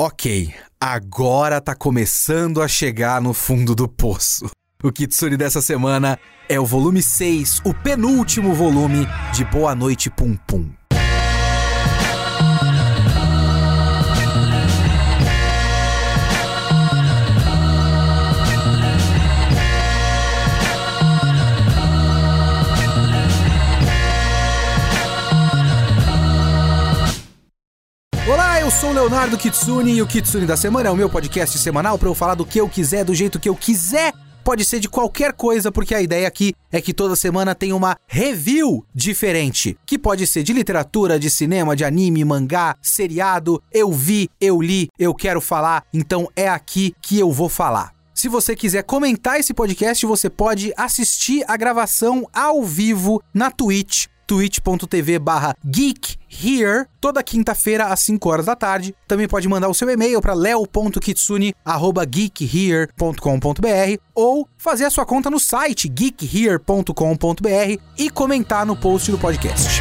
Ok, agora tá começando a chegar no fundo do poço. O Kitsune dessa semana é o volume 6, o penúltimo volume de Boa Noite Pum Pum. Eu sou Leonardo Kitsune e o Kitsune da Semana é o meu podcast semanal para eu falar do que eu quiser, do jeito que eu quiser. Pode ser de qualquer coisa, porque a ideia aqui é que toda semana tem uma review diferente. Que pode ser de literatura, de cinema, de anime, mangá, seriado. Eu vi, eu li, eu quero falar, então é aqui que eu vou falar. Se você quiser comentar esse podcast, você pode assistir a gravação ao vivo na Twitch twitch.tv barra geekhere, toda quinta-feira às 5 horas da tarde. Também pode mandar o seu e-mail para leo.kitsune.geekhere.com.br ou fazer a sua conta no site geekhere.com.br e comentar no post do podcast.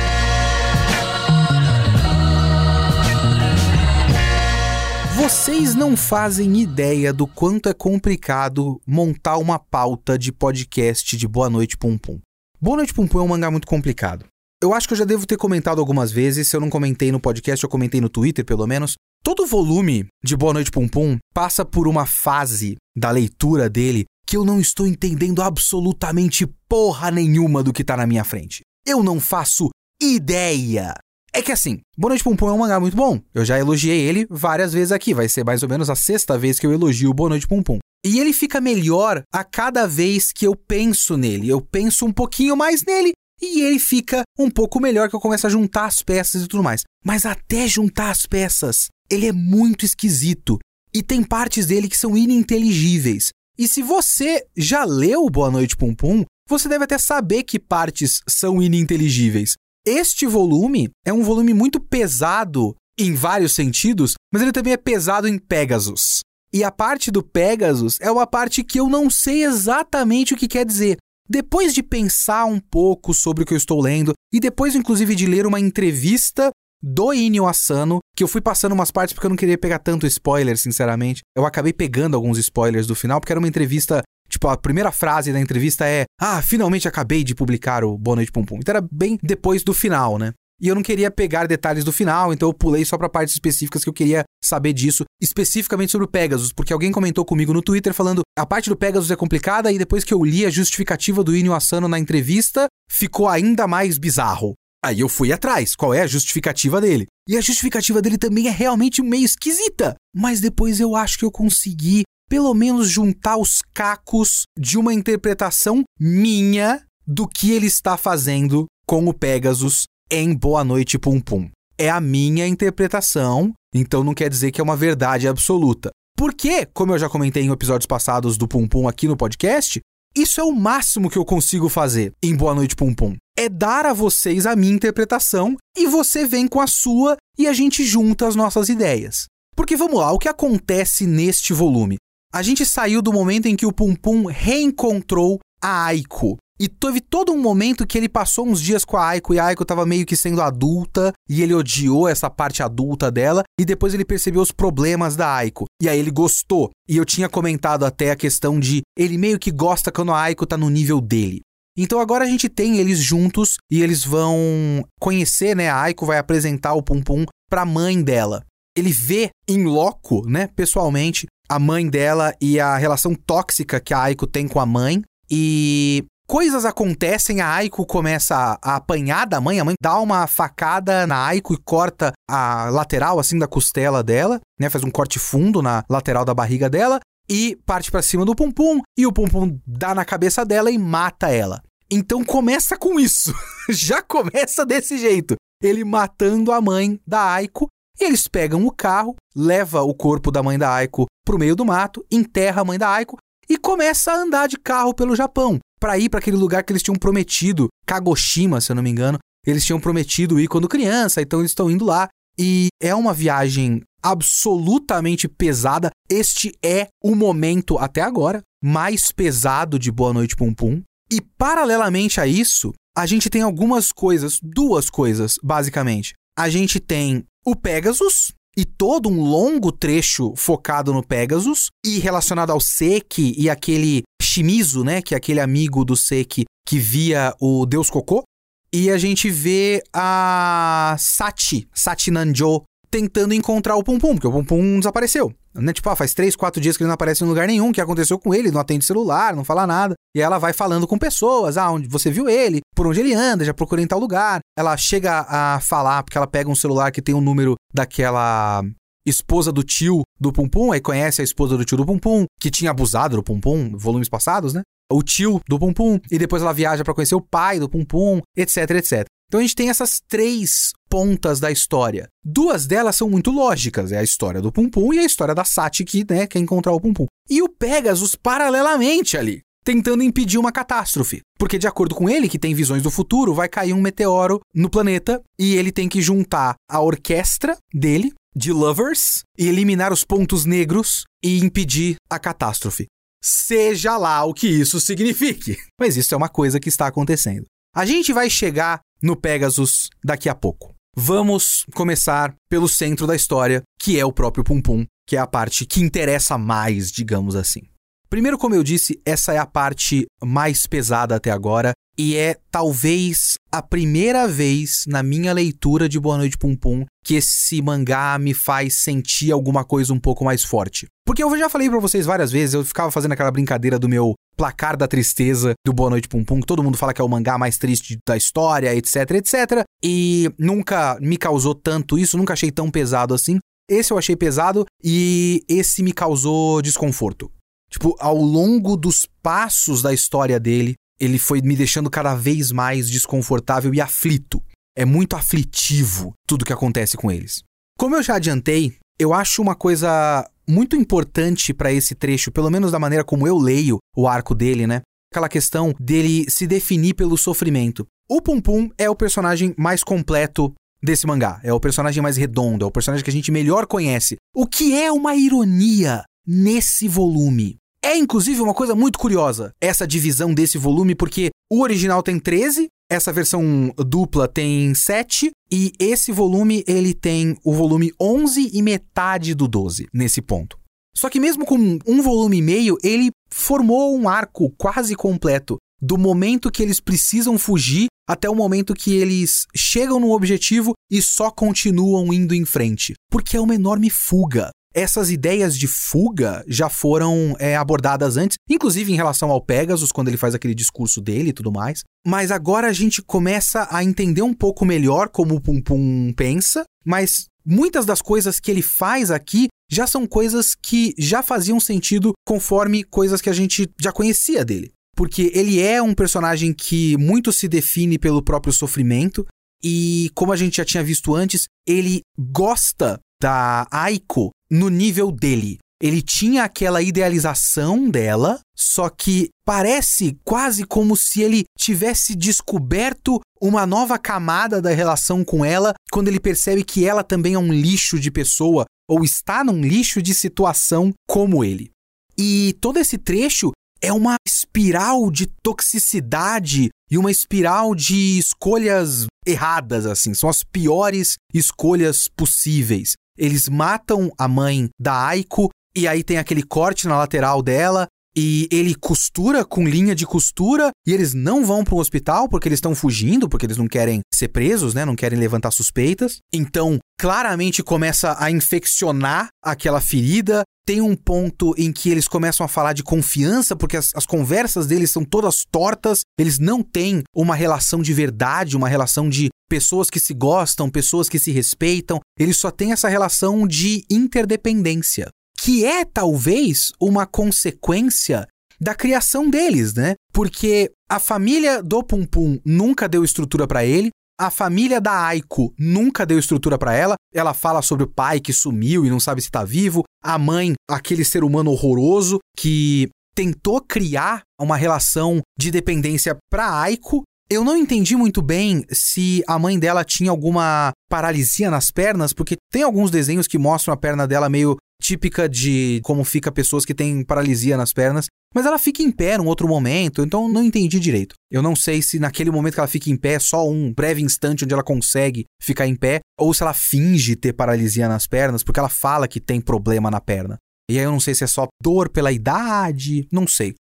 Vocês não fazem ideia do quanto é complicado montar uma pauta de podcast de Boa Noite Pum Pum. Boa Noite Pum Pum é um mangá muito complicado. Eu acho que eu já devo ter comentado algumas vezes, se eu não comentei no podcast, eu comentei no Twitter, pelo menos. Todo volume de Boa Noite Pum Pum passa por uma fase da leitura dele que eu não estou entendendo absolutamente porra nenhuma do que tá na minha frente. Eu não faço ideia. É que assim, Boa Noite Pum Pum é um mangá muito bom. Eu já elogiei ele várias vezes aqui. Vai ser mais ou menos a sexta vez que eu elogio Boa Noite Pum Pum. E ele fica melhor a cada vez que eu penso nele. Eu penso um pouquinho mais nele e ele fica um pouco melhor que eu começo a juntar as peças e tudo mais. Mas até juntar as peças, ele é muito esquisito. E tem partes dele que são ininteligíveis. E se você já leu Boa Noite Pum Pum, você deve até saber que partes são ininteligíveis. Este volume é um volume muito pesado em vários sentidos, mas ele também é pesado em Pegasus. E a parte do Pegasus é uma parte que eu não sei exatamente o que quer dizer. Depois de pensar um pouco sobre o que eu estou lendo, e depois, inclusive, de ler uma entrevista do Inio Asano, que eu fui passando umas partes porque eu não queria pegar tanto spoiler, sinceramente. Eu acabei pegando alguns spoilers do final, porque era uma entrevista. Tipo, a primeira frase da entrevista é: Ah, finalmente acabei de publicar o Boa Noite Pum Pum. Então era bem depois do final, né? E eu não queria pegar detalhes do final, então eu pulei só para partes específicas que eu queria saber disso, especificamente sobre o Pegasus, porque alguém comentou comigo no Twitter falando: a parte do Pegasus é complicada e depois que eu li a justificativa do Inio Asano na entrevista, ficou ainda mais bizarro. Aí eu fui atrás, qual é a justificativa dele? E a justificativa dele também é realmente meio esquisita, mas depois eu acho que eu consegui pelo menos juntar os cacos de uma interpretação minha do que ele está fazendo com o Pegasus em Boa Noite Pum Pum. É a minha interpretação, então não quer dizer que é uma verdade absoluta. Porque, como eu já comentei em episódios passados do Pum Pum aqui no podcast, isso é o máximo que eu consigo fazer em Boa Noite Pum Pum. É dar a vocês a minha interpretação e você vem com a sua e a gente junta as nossas ideias. Porque vamos lá, o que acontece neste volume? A gente saiu do momento em que o Pum Pum reencontrou a Aiko. E teve todo um momento que ele passou uns dias com a Aiko e a Aiko tava meio que sendo adulta e ele odiou essa parte adulta dela e depois ele percebeu os problemas da Aiko. E aí ele gostou. E eu tinha comentado até a questão de ele meio que gosta quando a Aiko tá no nível dele. Então agora a gente tem eles juntos e eles vão conhecer, né? A Aiko vai apresentar o Pum Pum pra mãe dela. Ele vê em loco, né, pessoalmente, a mãe dela e a relação tóxica que a Aiko tem com a mãe. E coisas acontecem, a Aiko começa a, a, apanhar da mãe, a mãe dá uma facada na Aiko e corta a lateral assim da costela dela, né? Faz um corte fundo na lateral da barriga dela e parte para cima do Pum Pum e o Pum Pum dá na cabeça dela e mata ela. Então começa com isso. Já começa desse jeito. Ele matando a mãe da Aiko. E eles pegam o carro, leva o corpo da mãe da Aiko pro meio do mato, enterra a mãe da Aiko e começa a andar de carro pelo Japão para ir para aquele lugar que eles tinham prometido, Kagoshima, se eu não me engano. Eles tinham prometido ir quando criança, então eles estão indo lá. E é uma viagem absolutamente pesada. Este é o momento, até agora, mais pesado de Boa Noite Pum Pum. E paralelamente a isso, a gente tem algumas coisas, duas coisas, basicamente. A gente tem o Pegasus, e todo um longo trecho focado no Pegasus e relacionado ao Seki e aquele Shimizu, né, que é aquele amigo do Seki que via o Deus Cocô. E a gente vê a Sati, Sati Nanjo, tentando encontrar o Pum Pum, porque o Pum Pum desapareceu. Né? Tipo, ah, faz três, quatro dias que ele não aparece em lugar nenhum, o que aconteceu com ele, não atende celular, não fala nada. E ela vai falando com pessoas, ah, onde você viu ele, por onde ele anda, já procurei em tal lugar. Ela chega a falar, porque ela pega um celular que tem o um número daquela esposa do tio do Pum Pum, aí conhece a esposa do tio do Pum Pum, que tinha abusado do Pum Pum, volumes passados, né? O tio do Pum Pum, e depois ela viaja para conhecer o pai do Pum Pum, etc, etc. Então a gente tem essas três pontas da história. Duas delas são muito lógicas, é a história do Pum Pum e a história da Sati que né, quer encontrar o Pum Pum. E o Pegasus paralelamente ali, tentando impedir uma catástrofe. Porque de acordo com ele, que tem visões do futuro, vai cair um meteoro no planeta e ele tem que juntar a orquestra dele de lovers e eliminar os pontos negros e impedir a catástrofe. Seja lá o que isso signifique. Mas isso é uma coisa que está acontecendo. A gente vai chegar no Pegasus daqui a pouco. Vamos começar pelo centro da história, que é o próprio Pum Pum, que é a parte que interessa mais, digamos assim. Primeiro, como eu disse, essa é a parte mais pesada até agora e é talvez a primeira vez na minha leitura de Boa Noite Pum Pum que esse mangá me faz sentir alguma coisa um pouco mais forte. Porque eu já falei para vocês várias vezes, eu ficava fazendo aquela brincadeira do meu placar da tristeza do Boa Noite Pum Pum, que todo mundo fala que é o mangá mais triste da história, etc, etc. E nunca me causou tanto isso, nunca achei tão pesado assim. Esse eu achei pesado e esse me causou desconforto. Tipo, ao longo dos passos da história dele, ele foi me deixando cada vez mais desconfortável e aflito. É muito aflitivo tudo que acontece com eles. Como eu já adiantei, eu acho uma coisa muito importante para esse trecho, pelo menos da maneira como eu leio o arco dele, né? Aquela questão dele se definir pelo sofrimento. O Pum Pum é o personagem mais completo desse mangá. É o personagem mais redondo, é o personagem que a gente melhor conhece. O que é uma ironia nesse volume. É inclusive uma coisa muito curiosa essa divisão desse volume, porque o original tem 13, essa versão dupla tem 7 e esse volume ele tem o volume 11 e metade do 12 nesse ponto. Só que mesmo com um volume e meio, ele formou um arco quase completo do momento que eles precisam fugir até o momento que eles chegam no objetivo e só continuam indo em frente, porque é uma enorme fuga essas ideias de fuga já foram é, abordadas antes, inclusive em relação ao Pegasus, quando ele faz aquele discurso dele e tudo mais. Mas agora a gente começa a entender um pouco melhor como o Pum Pum pensa, mas muitas das coisas que ele faz aqui já são coisas que já faziam sentido conforme coisas que a gente já conhecia dele. Porque ele é um personagem que muito se define pelo próprio sofrimento, e como a gente já tinha visto antes, ele gosta da Aiko no nível dele. Ele tinha aquela idealização dela, só que parece quase como se ele tivesse descoberto uma nova camada da relação com ela quando ele percebe que ela também é um lixo de pessoa ou está num lixo de situação como ele. E todo esse trecho é uma espiral de toxicidade e uma espiral de escolhas erradas, assim. São as piores escolhas possíveis. Eles matam a mãe da Aiko e aí tem aquele corte na lateral dela e ele costura com linha de costura e eles não vão para o hospital porque eles estão fugindo, porque eles não querem ser presos, né? Não querem levantar suspeitas. Então, claramente começa a infeccionar aquela ferida. Tem um ponto em que eles começam a falar de confiança, porque as, as conversas deles são todas tortas, eles não têm uma relação de verdade, uma relação de pessoas que se gostam, pessoas que se respeitam, eles só têm essa relação de interdependência que é talvez uma consequência da criação deles, né? Porque a família do Pum Pum nunca deu estrutura para ele, a família da Aiko nunca deu estrutura para ela. Ela fala sobre o pai que sumiu e não sabe se tá vivo, a mãe, aquele ser humano horroroso que tentou criar uma relação de dependência para Aiko. Eu não entendi muito bem se a mãe dela tinha alguma paralisia nas pernas, porque tem alguns desenhos que mostram a perna dela meio típica de como fica pessoas que têm paralisia nas pernas, Mas ela fica em pé num outro momento, então não entendi direito. Eu não sei se naquele momento que ela fica em pé é só um breve instante onde ela consegue ficar em pé, ou se ela finge ter paralisia nas pernas, porque ela fala que tem problema na perna. E aí eu não sei se é só dor pela idade, não sei.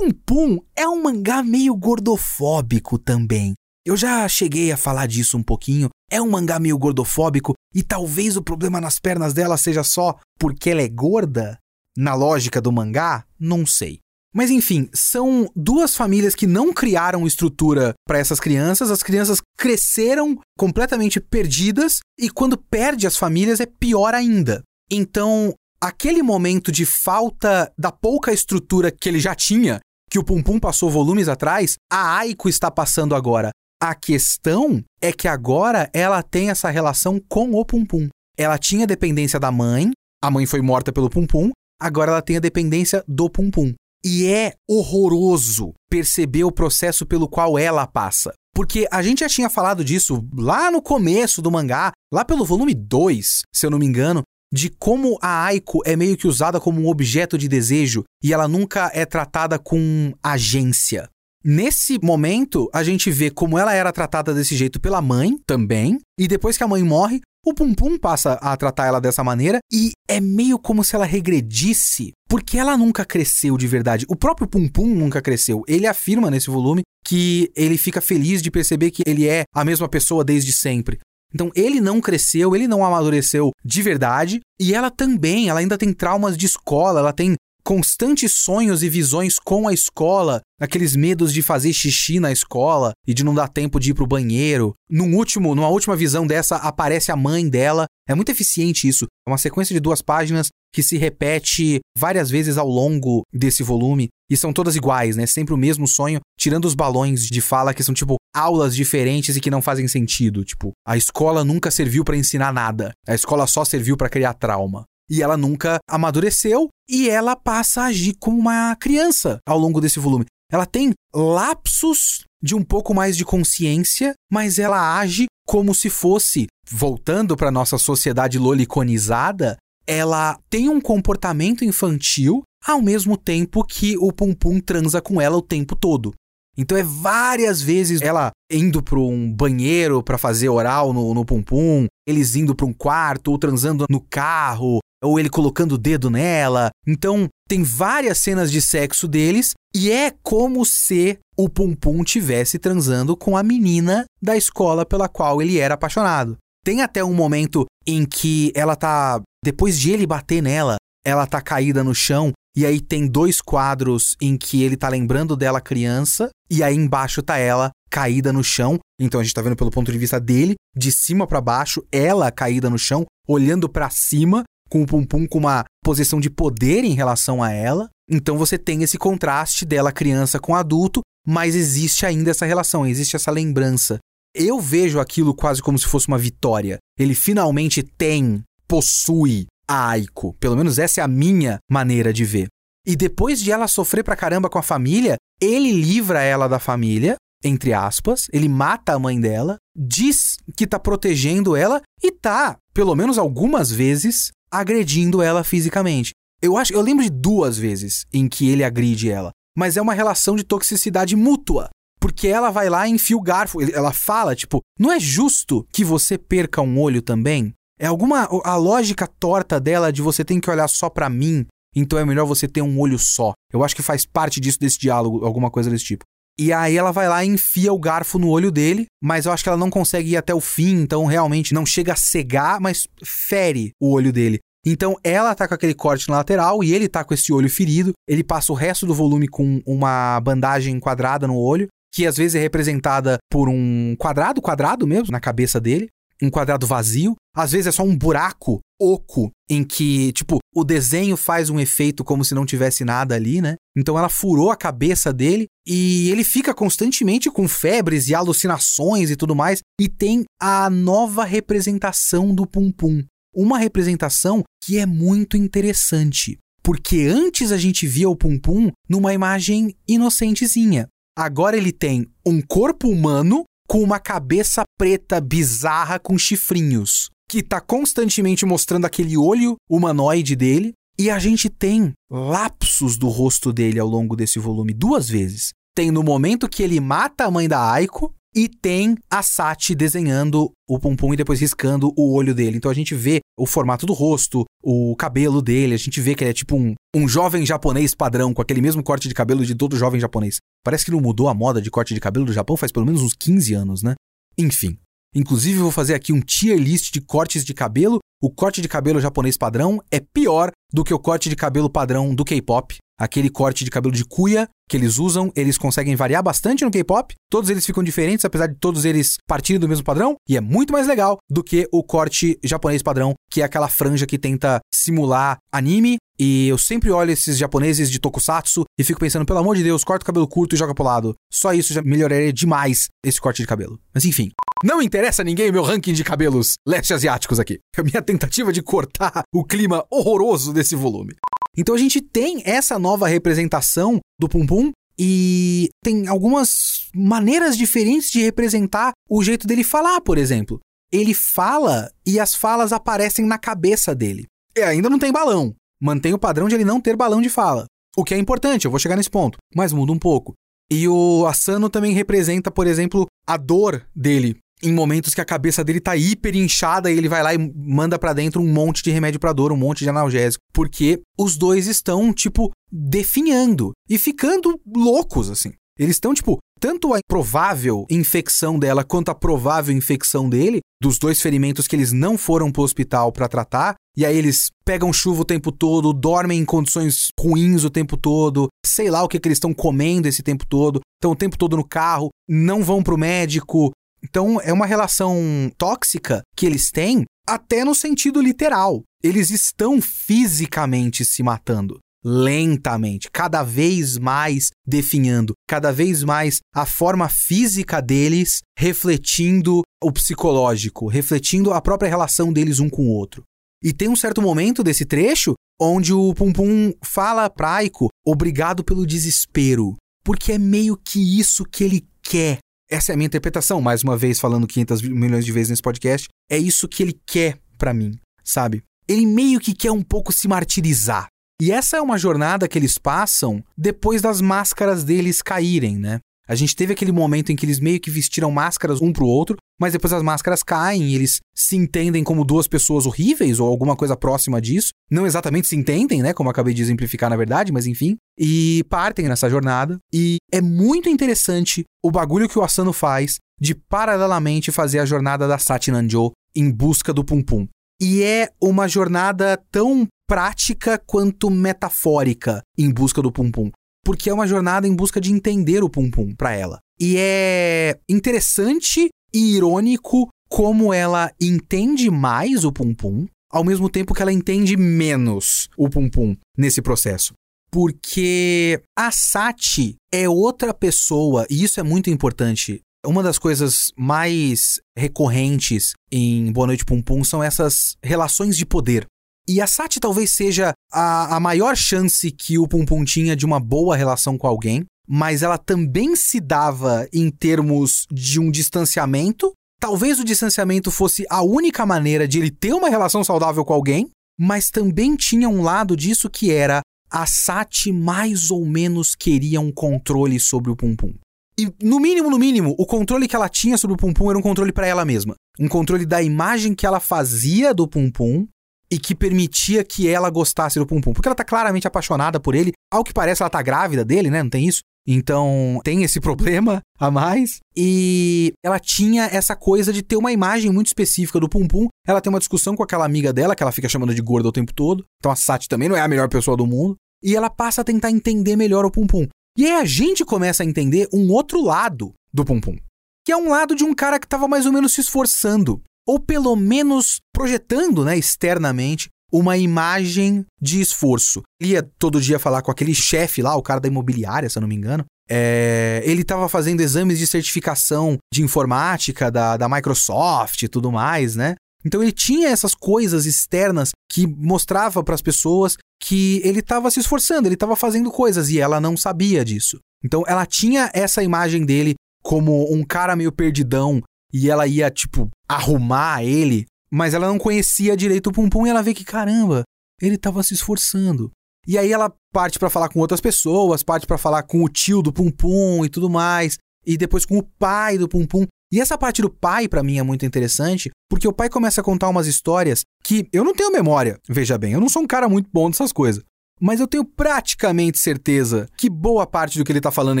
Pum Pum é um mangá meio gordofóbico também. Eu já cheguei a falar disso um pouquinho. É um mangá meio gordofóbico e talvez o problema nas pernas dela seja só porque ela é gorda? Na lógica do mangá? Não sei. Mas enfim, são duas famílias que não criaram estrutura para essas crianças. As crianças cresceram completamente perdidas e quando perde as famílias é pior ainda. Então, aquele momento de falta da pouca estrutura que ele já tinha, que o Pum Pum passou volumes atrás, a Aiko está passando agora. A questão é que agora ela tem essa relação com o Pum Pum. Ela tinha dependência da mãe, a mãe foi morta pelo Pum Pum, agora ela tem a dependência do Pum Pum. E é horroroso perceber o processo pelo qual ela passa. Porque a gente já tinha falado disso lá no começo do mangá, lá pelo volume 2, se eu não me engano, de como a Aiko é meio que usada como um objeto de desejo e ela nunca é tratada com agência. Nesse momento, a gente vê como ela era tratada desse jeito pela mãe também, e depois que a mãe morre, o Pum Pum passa a tratar ela dessa maneira e é meio como se ela regredisse, porque ela nunca cresceu de verdade. O próprio Pum Pum nunca cresceu. Ele afirma nesse volume que ele fica feliz de perceber que ele é a mesma pessoa desde sempre. Então ele não cresceu, ele não amadureceu de verdade, e ela também, ela ainda tem traumas de escola, ela tem constantes sonhos e visões com a escola, aqueles medos de fazer xixi na escola e de não dar tempo de ir pro banheiro. Num último, numa última visão dessa aparece a mãe dela. É muito eficiente isso. É uma sequência de duas páginas que se repete várias vezes ao longo desse volume e são todas iguais, né? Sempre o mesmo sonho, tirando os balões de fala que são tipo aulas diferentes e que não fazem sentido, tipo, a escola nunca serviu para ensinar nada. A escola só serviu para criar trauma. E ela nunca amadureceu e ela passa a agir como uma criança ao longo desse volume. Ela tem lapsos de um pouco mais de consciência, mas ela age como se fosse, voltando para nossa sociedade loliconizada, ela tem um comportamento infantil ao mesmo tempo que o Pum Pum transa com ela o tempo todo. Então é várias vezes ela indo para um banheiro para fazer oral no, no Pum Pum, eles indo para um quarto ou transando no carro, ou ele colocando o dedo nela. Então tem várias cenas de sexo deles e é como se o Pum Pum tivesse transando com a menina da escola pela qual ele era apaixonado. Tem até um momento em que ela tá depois de ele bater nela, ela tá caída no chão e aí tem dois quadros em que ele tá lembrando dela criança, e aí embaixo tá ela caída no chão. Então a gente tá vendo pelo ponto de vista dele, de cima para baixo, ela caída no chão, olhando para cima, com o Pum Pum com uma posição de poder em relação a ela. Então você tem esse contraste dela criança com adulto, mas existe ainda essa relação, existe essa lembrança. Eu vejo aquilo quase como se fosse uma vitória. Ele finalmente tem, possui a Aiko. Pelo menos essa é a minha maneira de ver. E depois de ela sofrer pra caramba com a família, ele livra ela da família, entre aspas, ele mata a mãe dela, diz que tá protegendo ela e tá, pelo menos algumas vezes, agredindo ela fisicamente. Eu acho, eu lembro de duas vezes em que ele agride ela, mas é uma relação de toxicidade mútua. Porque ela vai lá e enfia o garfo. Ela fala, tipo, não é justo que você perca um olho também? É alguma a lógica torta dela de você tem que olhar só para mim, então é melhor você ter um olho só. Eu acho que faz parte disso desse diálogo, alguma coisa desse tipo. E aí ela vai lá e enfia o garfo no olho dele, mas eu acho que ela não consegue ir até o fim, então realmente não chega a cegar, mas fere o olho dele. Então ela tá com aquele corte na lateral e ele tá com esse olho ferido. Ele passa o resto do volume com uma bandagem quadrada no olho, que às vezes é representada por um quadrado, quadrado mesmo, na cabeça dele um quadrado vazio, às vezes é só um buraco oco em que, tipo, o desenho faz um efeito como se não tivesse nada ali, né? Então ela furou a cabeça dele e ele fica constantemente com febres e alucinações e tudo mais. E tem a nova representação do Pum Pum. Uma representação que é muito interessante. Porque antes a gente via o Pum Pum numa imagem inocentezinha. Agora ele tem um corpo humano com uma cabeça preta bizarra com chifrinhos, que tá constantemente mostrando aquele olho humanoide dele, E a gente tem lapsos do rosto dele ao longo desse volume duas vezes. Tem no momento que ele mata a mãe da Aiko e tem a Sati desenhando o Pum e depois riscando o olho dele. Então a gente vê o formato do rosto, o cabelo dele, a gente vê que ele é tipo um, um jovem japonês padrão, com aquele mesmo corte de cabelo de todo jovem japonês. Parece que não mudou a moda de corte de cabelo do Japão faz pelo menos uns 15 anos, né? Enfim. Inclusive, vou fazer aqui um tier list de cortes de cabelo. O corte de cabelo japonês padrão é pior do que o corte de cabelo padrão do K-pop. Aquele corte de cabelo de cuia que eles usam, eles conseguem variar bastante no K-pop. Todos eles ficam diferentes, apesar de todos eles partirem do mesmo padrão. E é muito mais legal do que o corte japonês padrão, que é aquela franja que tenta simular anime. E eu sempre olho esses japoneses de tokusatsu e fico pensando, pelo amor de Deus, corta o cabelo curto e joga pro lado. Só isso já melhoraria demais esse corte de cabelo. Mas enfim. Não interessa a ninguém o meu ranking de cabelos leste-asiáticos aqui. É a minha tentativa de cortar o clima horroroso desse volume. Então a gente tem essa nova representação do Pum Pum e tem algumas maneiras diferentes de representar o jeito dele falar, por exemplo. Ele fala e as falas aparecem na cabeça dele. E ainda não tem balão. Mantém o padrão de ele não ter balão de fala. O que é importante, eu vou chegar nesse ponto, mas muda um pouco. E o Asano também representa, por exemplo, a dor dele em momentos que a cabeça dele tá hiper inchada e ele vai lá e manda para dentro um monte de remédio para dor, um monte de analgésico, porque os dois estão tipo definhando e ficando loucos assim. Eles estão tipo tanto a provável infecção dela quanto a provável infecção dele, dos dois ferimentos que eles não foram pro hospital para tratar, e aí eles pegam chuva o tempo todo, dormem em condições ruins o tempo todo, sei lá o que, que eles estão comendo esse tempo todo, estão o tempo todo no carro, não vão pro médico, então é uma relação tóxica que eles têm, até no sentido literal. Eles estão fisicamente se matando. Lentamente, cada vez mais definhando, cada vez mais a forma física deles refletindo o psicológico, refletindo a própria relação deles um com o outro. E tem um certo momento desse trecho onde o Pum Pum fala pra Aiko obrigado pelo desespero, porque é meio que isso que ele quer essa é a minha interpretação, mais uma vez falando 500 milhões de vezes nesse podcast. É isso que ele quer para mim, sabe? Ele meio que quer um pouco se martirizar. E essa é uma jornada que eles passam depois das máscaras deles caírem, né? A gente teve aquele momento em que eles meio que vestiram máscaras um pro outro, mas depois as máscaras caem e eles se entendem como duas pessoas horríveis ou alguma coisa próxima disso. Não exatamente se entendem, né? Como acabei de exemplificar na verdade, mas enfim. E partem nessa jornada. E é muito interessante o bagulho que o Asano faz de paralelamente fazer a jornada da Satinanjo em busca do Pum Pum. E é uma jornada tão prática quanto metafórica em busca do Pum Pum porque é uma jornada em busca de entender o Pum Pum para ela. E é interessante e irônico como ela entende mais o Pum Pum, ao mesmo tempo que ela entende menos o Pum Pum nesse processo. Porque a Sati é outra pessoa, e isso é muito importante. Uma das coisas mais recorrentes em Boa Noite Pum Pum são essas relações de poder. E a Sati talvez seja a, a maior chance que o Pum Pum tinha de uma boa relação com alguém, mas ela também se dava em termos de um distanciamento. Talvez o distanciamento fosse a única maneira de ele ter uma relação saudável com alguém, mas também tinha um lado disso que era a Sati mais ou menos queria um controle sobre o Pum Pum. E no mínimo, no mínimo, o controle que ela tinha sobre o Pum Pum era um controle para ela mesma. Um controle da imagem que ela fazia do Pum Pum e que permitia que ela gostasse do Pum Pum. Porque ela tá claramente apaixonada por ele. Ao que parece, ela tá grávida dele, né? Não tem isso? Então, tem esse problema a mais. E ela tinha essa coisa de ter uma imagem muito específica do Pum Pum. Ela tem uma discussão com aquela amiga dela, que ela fica chamando de gorda o tempo todo. Então a Sati também não é a melhor pessoa do mundo. E ela passa a tentar entender melhor o Pum Pum. E aí a gente começa a entender um outro lado do Pum Pum. Que é um lado de um cara que tava mais ou menos se esforçando ou pelo menos projetando, né, externamente, uma imagem de esforço. Ele ia todo dia falar com aquele chefe lá, o cara da imobiliária, se eu não me engano. É, ele estava fazendo exames de certificação de informática da, da Microsoft e tudo mais, né? Então ele tinha essas coisas externas que mostrava para as pessoas que ele estava se esforçando, ele estava fazendo coisas e ela não sabia disso. Então ela tinha essa imagem dele como um cara meio perdidão e ela ia, tipo, arrumar ele, mas ela não conhecia direito o Pum Pum e ela vê que, caramba, ele tava se esforçando. E aí ela parte para falar com outras pessoas, parte para falar com o tio do Pum Pum e tudo mais, e depois com o pai do Pum Pum. E essa parte do pai para mim é muito interessante, porque o pai começa a contar umas histórias que eu não tenho memória, veja bem, eu não sou um cara muito bom dessas coisas, mas eu tenho praticamente certeza que boa parte do que ele tá falando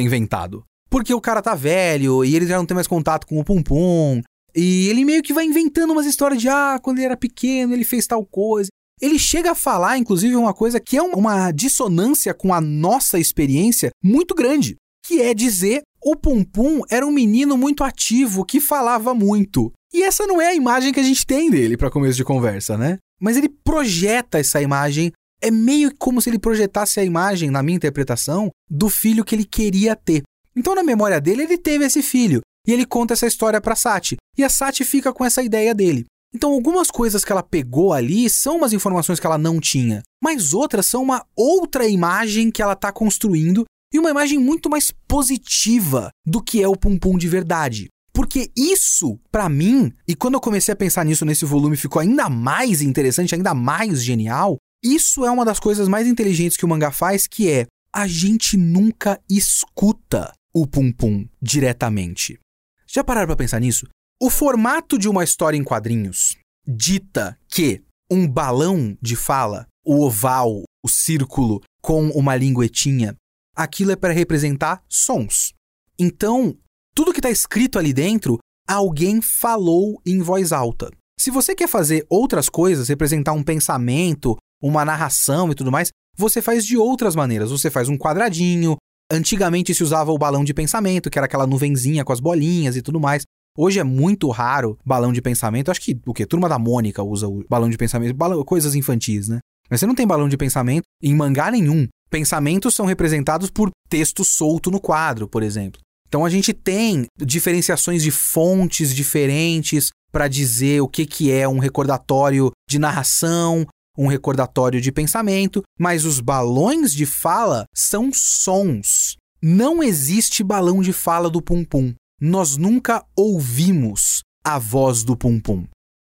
é inventado. Porque o cara tá velho e ele já não tem mais contato com o Pum Pum, e ele meio que vai inventando umas histórias de ah, quando ele era pequeno, ele fez tal coisa. Ele chega a falar, inclusive, uma coisa que é uma dissonância com a nossa experiência muito grande, que é dizer o Pum Pum era um menino muito ativo que falava muito. E essa não é a imagem que a gente tem dele para começo de conversa, né? Mas ele projeta essa imagem, é meio como se ele projetasse a imagem, na minha interpretação, do filho que ele queria ter. Então, na memória dele, ele teve esse filho. E ele conta essa história para Sati. E a Sati fica com essa ideia dele. Então, algumas coisas que ela pegou ali são umas informações que ela não tinha, mas outras são uma outra imagem que ela está construindo e uma imagem muito mais positiva do que é o Pum Pum de verdade. Porque isso, para mim, e quando eu comecei a pensar nisso nesse volume ficou ainda mais interessante, ainda mais genial, isso é uma das coisas mais inteligentes que o mangá faz, que é a gente nunca escuta o Pum Pum diretamente. Já pararam para pensar nisso? O formato de uma história em quadrinhos dita que um balão de fala, o oval, o círculo com uma linguetinha, aquilo é para representar sons. Então, tudo que está escrito ali dentro, alguém falou em voz alta. Se você quer fazer outras coisas, representar um pensamento, uma narração e tudo mais, você faz de outras maneiras. Você faz um quadradinho. Antigamente se usava o balão de pensamento, que era aquela nuvenzinha com as bolinhas e tudo mais. Hoje é muito raro balão de pensamento. Acho que o quê? Turma da Mônica usa o balão de pensamento, balão, coisas infantis, né? Mas você não tem balão de pensamento em mangá nenhum. Pensamentos são representados por texto solto no quadro, por exemplo. Então a gente tem diferenciações de fontes diferentes para dizer o que, que é um recordatório de narração, um recordatório de pensamento, mas os balões de fala são sons. Não existe balão de fala do Pum Pum nós nunca ouvimos a voz do Pum Pum.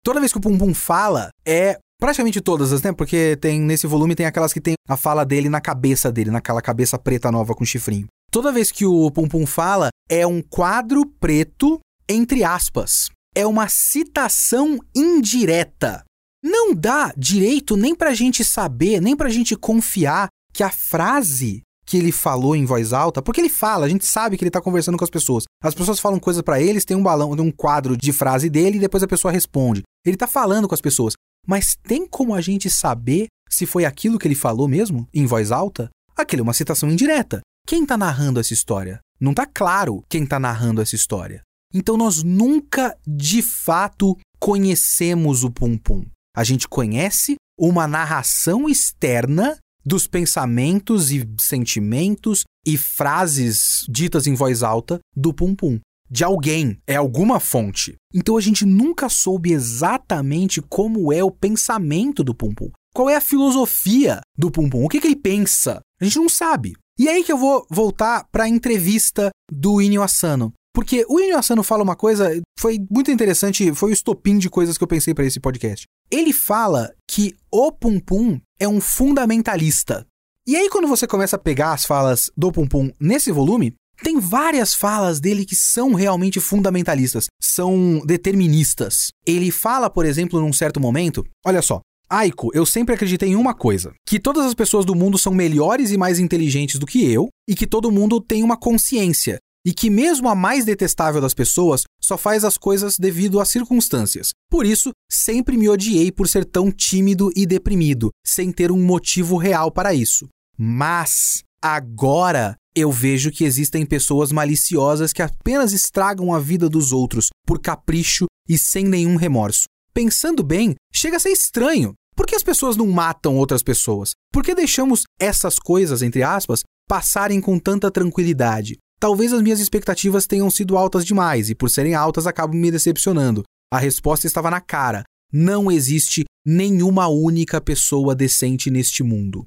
Toda vez que o Pum Pum fala, é praticamente todas, né? Porque tem nesse volume tem aquelas que tem a fala dele na cabeça dele, naquela cabeça preta nova com chifrinho. Toda vez que o Pum Pum fala, é um quadro preto entre aspas. É uma citação indireta. Não dá direito nem pra gente saber, nem pra gente confiar que a frase que ele falou em voz alta, porque ele fala, a gente sabe que ele tá conversando com as pessoas. As pessoas falam coisas para eles, tem um balão, tem um quadro de frase dele e depois a pessoa responde. Ele tá falando com as pessoas. Mas tem como a gente saber se foi aquilo que ele falou mesmo, em voz alta? Aquilo é uma citação indireta. Quem tá narrando essa história? Não tá claro quem tá narrando essa história. Então nós nunca de fato conhecemos o Pum Pum. A gente conhece uma narração externa dos pensamentos e sentimentos e frases ditas em voz alta do Pum Pum. De alguém, é alguma fonte. Então a gente nunca soube exatamente como é o pensamento do Pum Pum. Qual é a filosofia do Pum Pum? O que, que ele pensa? A gente não sabe. E aí que eu vou voltar para a entrevista do Inyo Asano. Porque o Inyo fala uma coisa, foi muito interessante, foi o estopim de coisas que eu pensei para esse podcast. Ele fala que o Pum Pum é um fundamentalista. E aí, quando você começa a pegar as falas do Pum Pum nesse volume, tem várias falas dele que são realmente fundamentalistas, são deterministas. Ele fala, por exemplo, num certo momento: olha só, Aiko, eu sempre acreditei em uma coisa: que todas as pessoas do mundo são melhores e mais inteligentes do que eu, e que todo mundo tem uma consciência, e que mesmo a mais detestável das pessoas só faz as coisas devido às circunstâncias. Por isso, sempre me odiei por ser tão tímido e deprimido, sem ter um motivo real para isso. Mas agora eu vejo que existem pessoas maliciosas que apenas estragam a vida dos outros por capricho e sem nenhum remorso. Pensando bem, chega a ser estranho. Por que as pessoas não matam outras pessoas? Por que deixamos essas coisas, entre aspas, passarem com tanta tranquilidade? Talvez as minhas expectativas tenham sido altas demais e, por serem altas, acabo me decepcionando. A resposta estava na cara. Não existe nenhuma única pessoa decente neste mundo.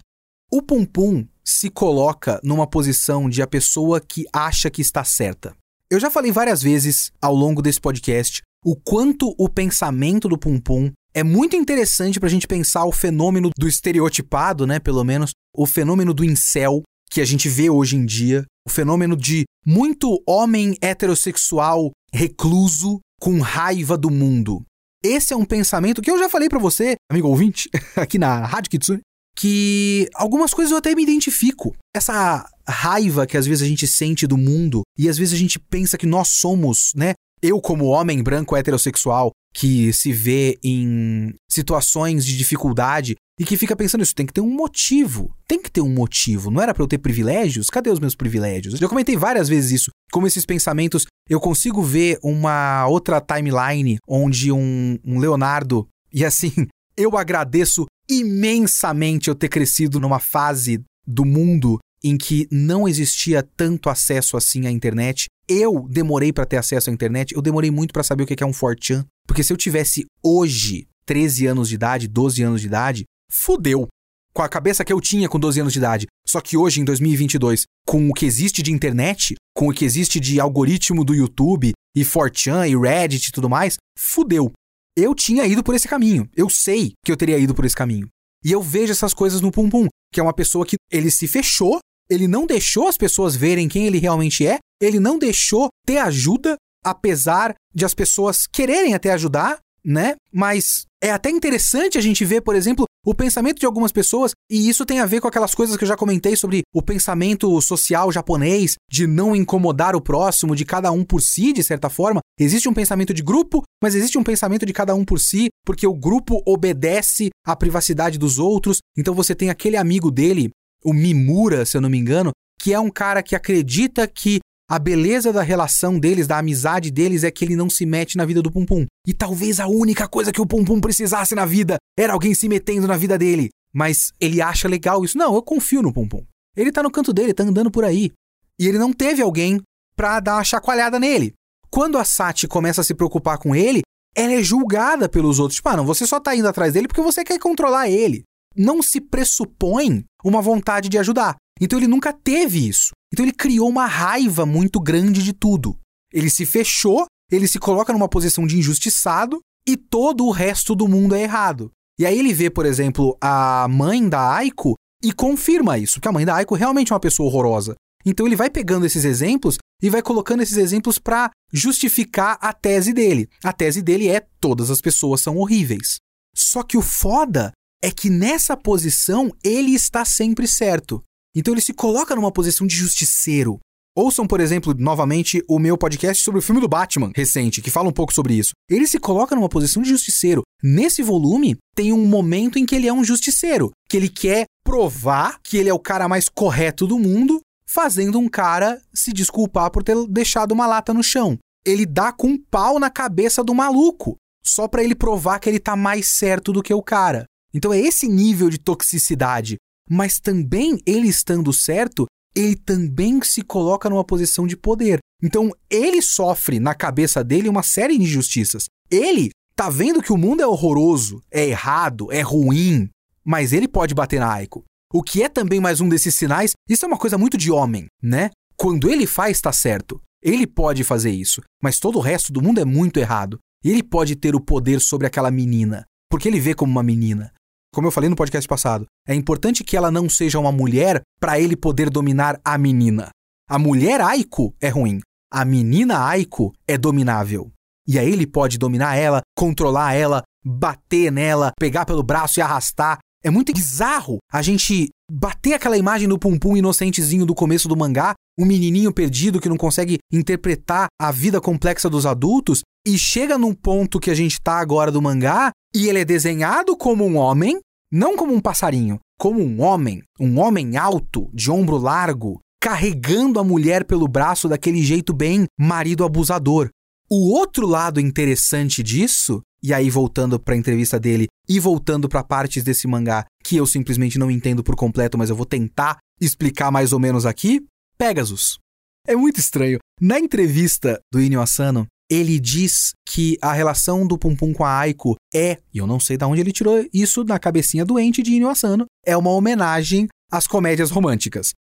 O Pum Pum se coloca numa posição de a pessoa que acha que está certa. Eu já falei várias vezes ao longo desse podcast o quanto o pensamento do Pum Pum é muito interessante pra gente pensar o fenômeno do estereotipado, né, pelo menos, o fenômeno do incel que a gente vê hoje em dia, o fenômeno de muito homem heterossexual recluso com raiva do mundo. Esse é um pensamento que eu já falei para você, amigo ouvinte, aqui na Rádio Kitsune, que algumas coisas eu até me identifico. Essa raiva que às vezes a gente sente do mundo e às vezes a gente pensa que nós somos, né? Eu, como homem branco heterossexual, que se vê em situações de dificuldade e que fica pensando isso, tem que ter um motivo. Tem que ter um motivo. Não era para eu ter privilégios? Cadê os meus privilégios? Eu já comentei várias vezes isso. Como esses pensamentos, eu consigo ver uma outra timeline onde um, um Leonardo. E assim, eu agradeço imensamente eu ter crescido numa fase do mundo em que não existia tanto acesso assim à internet. Eu demorei para ter acesso à internet, eu demorei muito para saber o que é um Fortran, porque se eu tivesse hoje 13 anos de idade, 12 anos de idade, fudeu. Com a cabeça que eu tinha com 12 anos de idade. Só que hoje, em 2022, com o que existe de internet, com o que existe de algoritmo do YouTube, e Fortran, e Reddit e tudo mais, fudeu. Eu tinha ido por esse caminho. Eu sei que eu teria ido por esse caminho. E eu vejo essas coisas no Pum Pum, que é uma pessoa que ele se fechou, ele não deixou as pessoas verem quem ele realmente é, ele não deixou ter ajuda, apesar de as pessoas quererem até ajudar, né? Mas é até interessante a gente ver, por exemplo, o pensamento de algumas pessoas, e isso tem a ver com aquelas coisas que eu já comentei sobre o pensamento social japonês, de não incomodar o próximo, de cada um por si, de certa forma. Existe um pensamento de grupo, mas existe um pensamento de cada um por si, porque o grupo obedece à privacidade dos outros. Então você tem aquele amigo dele, o Mimura, se eu não me engano, que é um cara que acredita que a beleza da relação deles, da amizade deles, é que ele não se mete na vida do Pum Pum. E talvez a única coisa que o Pum Pum precisasse na vida era alguém se metendo na vida dele. Mas ele acha legal isso. Não, eu confio no Pum Pum. Ele tá no canto dele, tá andando por aí. E ele não teve alguém pra dar uma chacoalhada nele. Quando a Sati começa a se preocupar com ele, ela é julgada pelos outros. Tipo, ah, não, você só tá indo atrás dele porque você quer controlar ele. Não se pressupõe uma vontade de ajudar. Então ele nunca teve isso. Então ele criou uma raiva muito grande de tudo. Ele se fechou, ele se coloca numa posição de injustiçado e todo o resto do mundo é errado. E aí ele vê, por exemplo, a mãe da Aiko e confirma isso, que a mãe da Aiko realmente é uma pessoa horrorosa. Então ele vai pegando esses exemplos e vai colocando esses exemplos para justificar a tese dele. A tese dele é todas as pessoas são horríveis. Só que o foda é que nessa posição ele está sempre certo. Então ele se coloca numa posição de justiceiro. Ouçam, por exemplo, novamente o meu podcast sobre o filme do Batman recente, que fala um pouco sobre isso. Ele se coloca numa posição de justiceiro. Nesse volume, tem um momento em que ele é um justiceiro, que ele quer provar que ele é o cara mais correto do mundo, fazendo um cara se desculpar por ter deixado uma lata no chão. Ele dá com um pau na cabeça do maluco, só para ele provar que ele tá mais certo do que o cara. Então é esse nível de toxicidade mas também ele estando certo, ele também se coloca numa posição de poder. Então ele sofre na cabeça dele uma série de injustiças. Ele tá vendo que o mundo é horroroso, é errado, é ruim, mas ele pode bater na Aiko. O que é também mais um desses sinais, isso é uma coisa muito de homem, né? Quando ele faz, tá certo. Ele pode fazer isso, mas todo o resto do mundo é muito errado. Ele pode ter o poder sobre aquela menina, porque ele vê como uma menina. Como eu falei no podcast passado, é importante que ela não seja uma mulher para ele poder dominar a menina. A mulher Aiko é ruim, a menina Aiko é dominável. E aí ele pode dominar ela, controlar ela, bater nela, pegar pelo braço e arrastar. É muito bizarro a gente bater aquela imagem do Pum Pum inocentezinho do começo do mangá, um menininho perdido que não consegue interpretar a vida complexa dos adultos, e chega num ponto que a gente tá agora do mangá, e ele é desenhado como um homem, não como um passarinho, como um homem, um homem alto, de ombro largo, carregando a mulher pelo braço daquele jeito bem marido abusador. O outro lado interessante disso, e aí voltando para a entrevista dele e voltando para partes desse mangá que eu simplesmente não entendo por completo, mas eu vou tentar explicar mais ou menos aqui, Pegasus. É muito estranho. Na entrevista do Inyo Asano, ele diz que a relação do Pum Pum com a Aiko é, e eu não sei de onde ele tirou isso na cabecinha doente de Inyo Asano, é uma homenagem às comédias românticas.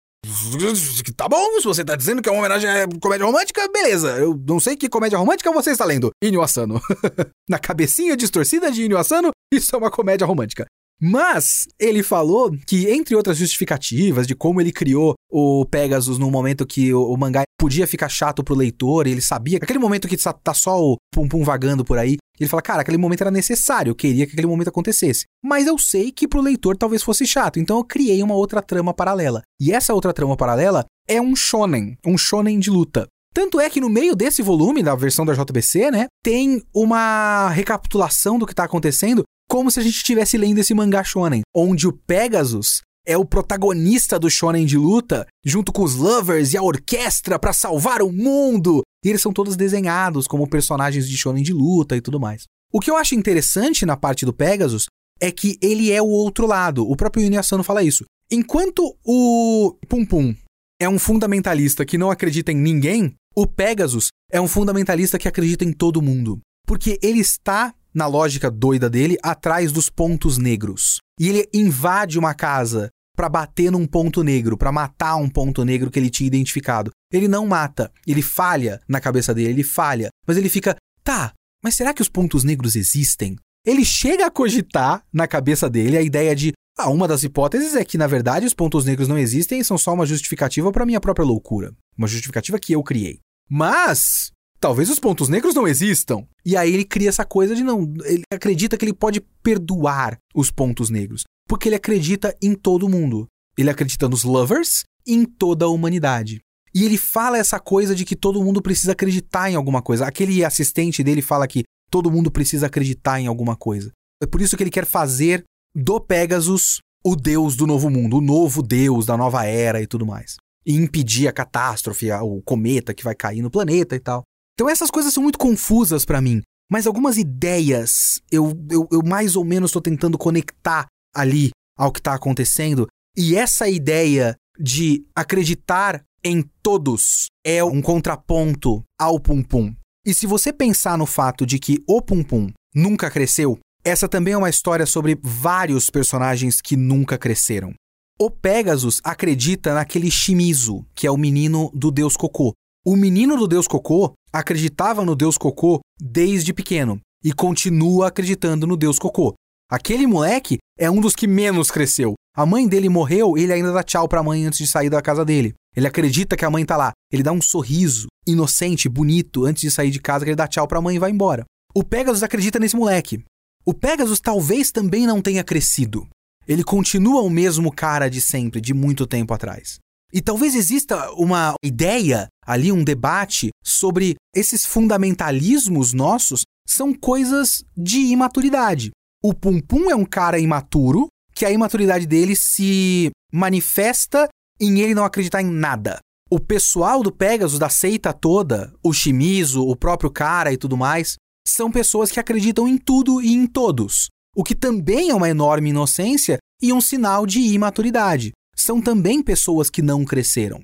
Tá bom, se você tá dizendo que é uma homenagem à comédia romântica, beleza. Eu não sei que comédia romântica você está lendo. Inyo Asano. Na cabecinha distorcida de Inyo Asano, Isso é uma comédia romântica. Mas ele falou que, entre outras justificativas de como ele criou o Pegasus no momento que o, o mangá podia ficar chato pro leitor, ele sabia que aquele momento que tá só o Pum Pum vagando por aí, ele fala, cara, aquele momento era necessário, eu queria que aquele momento acontecesse. Mas eu sei que pro leitor talvez fosse chato, então eu criei uma outra trama paralela. E essa outra trama paralela é um shonen, um shonen de luta. Tanto é que no meio desse volume, da versão da JBC, né, tem uma recapitulação do que tá acontecendo, como se a gente estivesse lendo esse mangá shonen, onde o Pegasus é o protagonista do shonen de luta, junto com os lovers e a orquestra para salvar o mundo. E eles são todos desenhados como personagens de shonen de luta e tudo mais. O que eu acho interessante na parte do Pegasus é que ele é o outro lado. O próprio Inuyasano fala isso. Enquanto o Pum Pum é um fundamentalista que não acredita em ninguém, o Pegasus é um fundamentalista que acredita em todo mundo. Porque ele está, na lógica doida dele, atrás dos pontos negros. E ele invade uma casa para bater num ponto negro, para matar um ponto negro que ele tinha identificado. Ele não mata, ele falha na cabeça dele, ele falha, mas ele fica, tá, mas será que os pontos negros existem? Ele chega a cogitar na cabeça dele a ideia de, ah, uma das hipóteses é que na verdade os pontos negros não existem e são só uma justificativa para minha própria loucura, uma justificativa que eu criei. Mas talvez os pontos negros não existam. E aí ele cria essa coisa de não, ele acredita que ele pode perdoar os pontos negros, porque ele acredita em todo mundo. Ele acredita nos lovers e em toda a humanidade. E ele fala essa coisa de que todo mundo precisa acreditar em alguma coisa. Aquele assistente dele fala que todo mundo precisa acreditar em alguma coisa. É por isso que ele quer fazer do Pegasus o deus do novo mundo, o novo deus da nova era e tudo mais e impedir a catástrofe, o cometa que vai cair no planeta e tal. Então essas coisas são muito confusas para mim, mas algumas ideias eu, eu, eu mais ou menos estou tentando conectar ali ao que está acontecendo. E essa ideia de acreditar em todos é um contraponto ao Pum Pum. E se você pensar no fato de que o Pum Pum nunca cresceu, essa também é uma história sobre vários personagens que nunca cresceram. O Pegasus acredita naquele Shimizu, que é o menino do deus Cocô. O menino do deus Cocô acreditava no deus Cocô desde pequeno e continua acreditando no deus Cocô. Aquele moleque é um dos que menos cresceu. A mãe dele morreu, ele ainda dá tchau pra mãe antes de sair da casa dele. Ele acredita que a mãe tá lá. Ele dá um sorriso inocente, bonito, antes de sair de casa, que ele dá tchau pra mãe e vai embora. O Pegasus acredita nesse moleque. O Pegasus talvez também não tenha crescido. Ele continua o mesmo cara de sempre, de muito tempo atrás. E talvez exista uma ideia ali, um debate sobre esses fundamentalismos nossos são coisas de imaturidade. O Pum Pum é um cara imaturo, que a imaturidade dele se manifesta em ele não acreditar em nada. O pessoal do Pegasus, da seita toda, o Shimizu, o próprio cara e tudo mais, são pessoas que acreditam em tudo e em todos o que também é uma enorme inocência e um sinal de imaturidade. São também pessoas que não cresceram.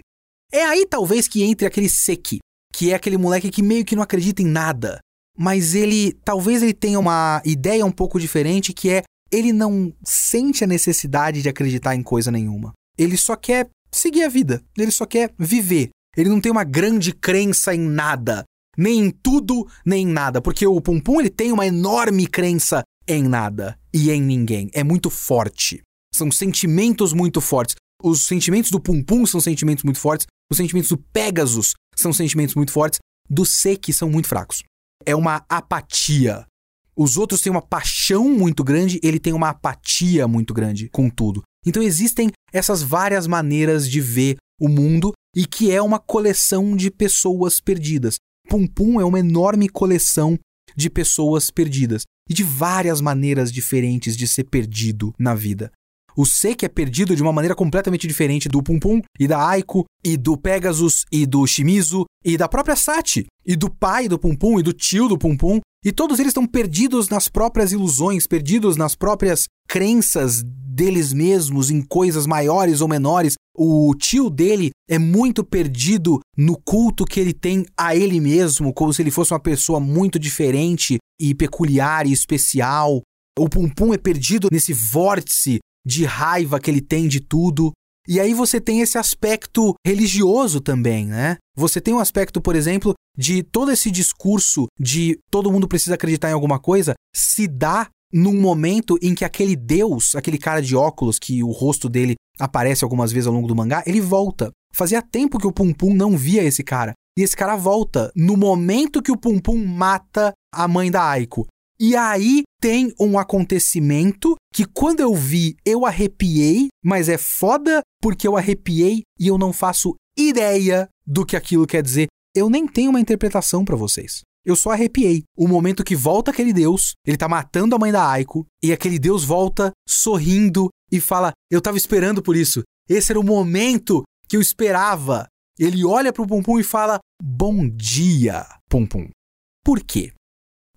É aí talvez que entre aquele Seki, que é aquele moleque que meio que não acredita em nada, mas ele talvez ele tenha uma ideia um pouco diferente que é ele não sente a necessidade de acreditar em coisa nenhuma. Ele só quer seguir a vida, ele só quer viver. Ele não tem uma grande crença em nada, nem em tudo, nem em nada, porque o Pum Pum ele tem uma enorme crença em nada e em ninguém. É muito forte. São sentimentos muito fortes. Os sentimentos do Pum Pum são sentimentos muito fortes. Os sentimentos do Pegasus são sentimentos muito fortes. Do Seki são muito fracos. É uma apatia. Os outros têm uma paixão muito grande, ele tem uma apatia muito grande com tudo. Então existem essas várias maneiras de ver o mundo e que é uma coleção de pessoas perdidas. Pum Pum é uma enorme coleção de pessoas perdidas e de várias maneiras diferentes de ser perdido na vida. O Seki é perdido de uma maneira completamente diferente do Pum Pum e da Aiko e do Pegasus e do Shimizu e da própria Sati e do pai do Pum Pum e do tio do Pum Pum e todos eles estão perdidos nas próprias ilusões, perdidos nas próprias crenças deles mesmos em coisas maiores ou menores. O tio dele é muito perdido no culto que ele tem a ele mesmo, como se ele fosse uma pessoa muito diferente e peculiar e especial. O Pum Pum é perdido nesse vórtice de raiva que ele tem de tudo. E aí você tem esse aspecto religioso também, né? Você tem um aspecto, por exemplo, de todo esse discurso de todo mundo precisa acreditar em alguma coisa se dá num momento em que aquele deus, aquele cara de óculos, que o rosto dele aparece algumas vezes ao longo do mangá, ele volta. Fazia tempo que o Pum Pum não via esse cara. E esse cara volta no momento que o Pum Pum mata a mãe da Aiko. E aí tem um acontecimento que quando eu vi eu arrepiei, mas é foda porque eu arrepiei e eu não faço ideia do que aquilo quer dizer. Eu nem tenho uma interpretação para vocês. Eu só arrepiei. O momento que volta aquele deus, ele tá matando a mãe da Aiko, e aquele deus volta sorrindo e fala: Eu tava esperando por isso. Esse era o momento que eu esperava. Ele olha pro Pum Pum e fala: Bom dia, Pum Pum. Por quê?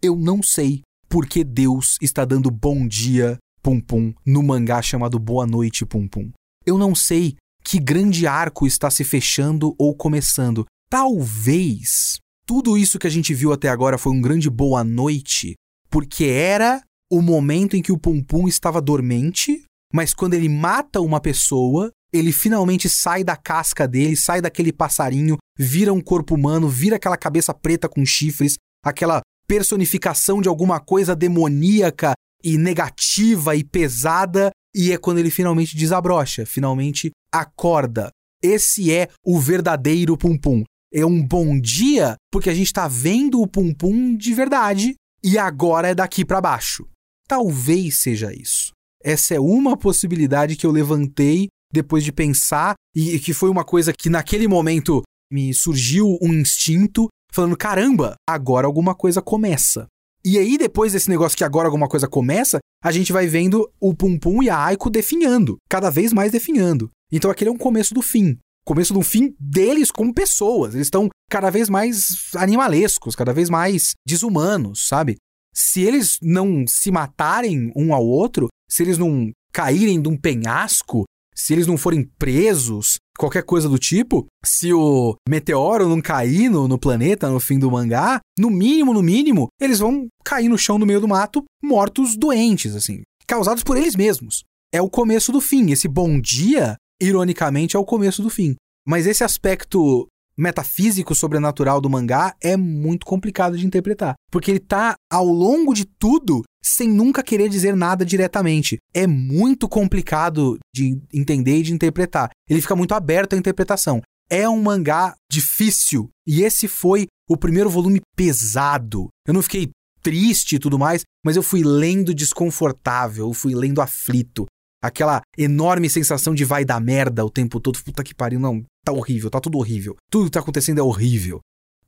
Eu não sei por que Deus está dando bom dia, Pum Pum, no mangá chamado Boa Noite, Pum Pum. Eu não sei que grande arco está se fechando ou começando. Talvez tudo isso que a gente viu até agora foi um grande boa noite, porque era o momento em que o Pum Pum estava dormente, mas quando ele mata uma pessoa, ele finalmente sai da casca dele, sai daquele passarinho, vira um corpo humano, vira aquela cabeça preta com chifres, aquela personificação de alguma coisa demoníaca e negativa e pesada, e é quando ele finalmente desabrocha, finalmente acorda. Esse é o verdadeiro Pum Pum é um bom dia porque a gente está vendo o Pum Pum de verdade e agora é daqui para baixo. Talvez seja isso. Essa é uma possibilidade que eu levantei depois de pensar e que foi uma coisa que naquele momento me surgiu um instinto falando: caramba, agora alguma coisa começa. E aí, depois desse negócio que agora alguma coisa começa, a gente vai vendo o Pum Pum e a Aiko definhando, cada vez mais definhando. Então aquele é um começo do fim começo do fim deles como pessoas. Eles estão cada vez mais animalescos, cada vez mais desumanos, sabe? Se eles não se matarem um ao outro, se eles não caírem de um penhasco, se eles não forem presos, qualquer coisa do tipo, se o meteoro não cair no, no planeta no fim do mangá, no mínimo, no mínimo, eles vão cair no chão no meio do mato, mortos, doentes, assim, causados por eles mesmos. É o começo do fim. Esse bom dia ironicamente, é o começo do fim. Mas esse aspecto metafísico sobrenatural do mangá é muito complicado de interpretar, porque ele tá ao longo de tudo sem nunca querer dizer nada diretamente. É muito complicado de entender e de interpretar. Ele fica muito aberto à interpretação. É um mangá difícil e esse foi o primeiro volume pesado. Eu não fiquei triste e tudo mais, mas eu fui lendo desconfortável, fui lendo aflito aquela enorme sensação de vai dar merda o tempo todo. Puta que pariu, não, tá horrível, tá tudo horrível. Tudo que tá acontecendo é horrível.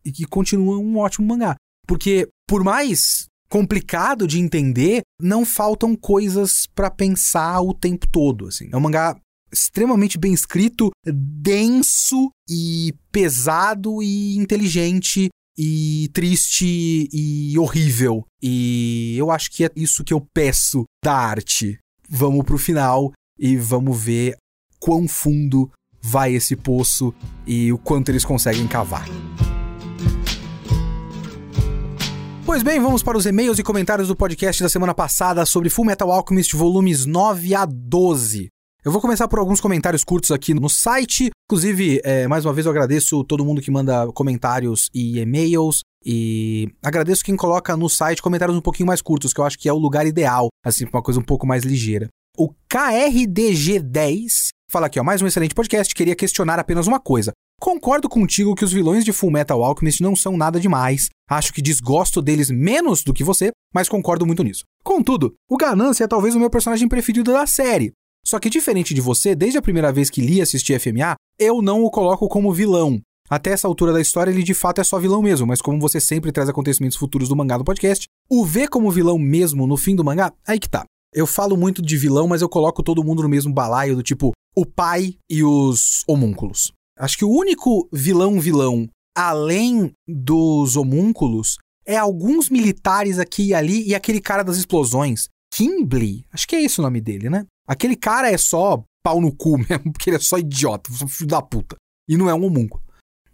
E que continua um ótimo mangá. Porque, por mais complicado de entender, não faltam coisas para pensar o tempo todo, assim. É um mangá extremamente bem escrito, denso e pesado e inteligente e triste e horrível. E eu acho que é isso que eu peço da arte vamos pro final e vamos ver quão fundo vai esse poço e o quanto eles conseguem cavar. Pois bem, vamos para os e-mails e comentários do podcast da semana passada sobre Full Metal Alchemist volumes 9 a 12. Eu vou começar por alguns comentários curtos aqui no site. Inclusive, é, mais uma vez eu agradeço todo mundo que manda comentários e e-mails. E agradeço quem coloca no site comentários um pouquinho mais curtos, que eu acho que é o lugar ideal, assim, uma coisa um pouco mais ligeira. O KRDG10 fala aqui, ó, mais um excelente podcast, queria questionar apenas uma coisa. Concordo contigo que os vilões de Full Metal Alchemist não são nada demais. Acho que desgosto deles menos do que você, mas concordo muito nisso. Contudo, o Ganância é talvez o meu personagem preferido da série. Só que diferente de você, desde a primeira vez que li e assisti FMA, eu não o coloco como vilão. Até essa altura da história, ele de fato é só vilão mesmo, mas como você sempre traz acontecimentos futuros do mangá no podcast, o ver como vilão mesmo no fim do mangá, aí que tá. Eu falo muito de vilão, mas eu coloco todo mundo no mesmo balaio do tipo o pai e os homúnculos. Acho que o único vilão vilão além dos homúnculos é alguns militares aqui e ali e aquele cara das explosões. Kimbley, acho que é esse o nome dele, né? Aquele cara é só pau no cu mesmo, porque ele é só idiota, filho da puta. E não é um homúnculo.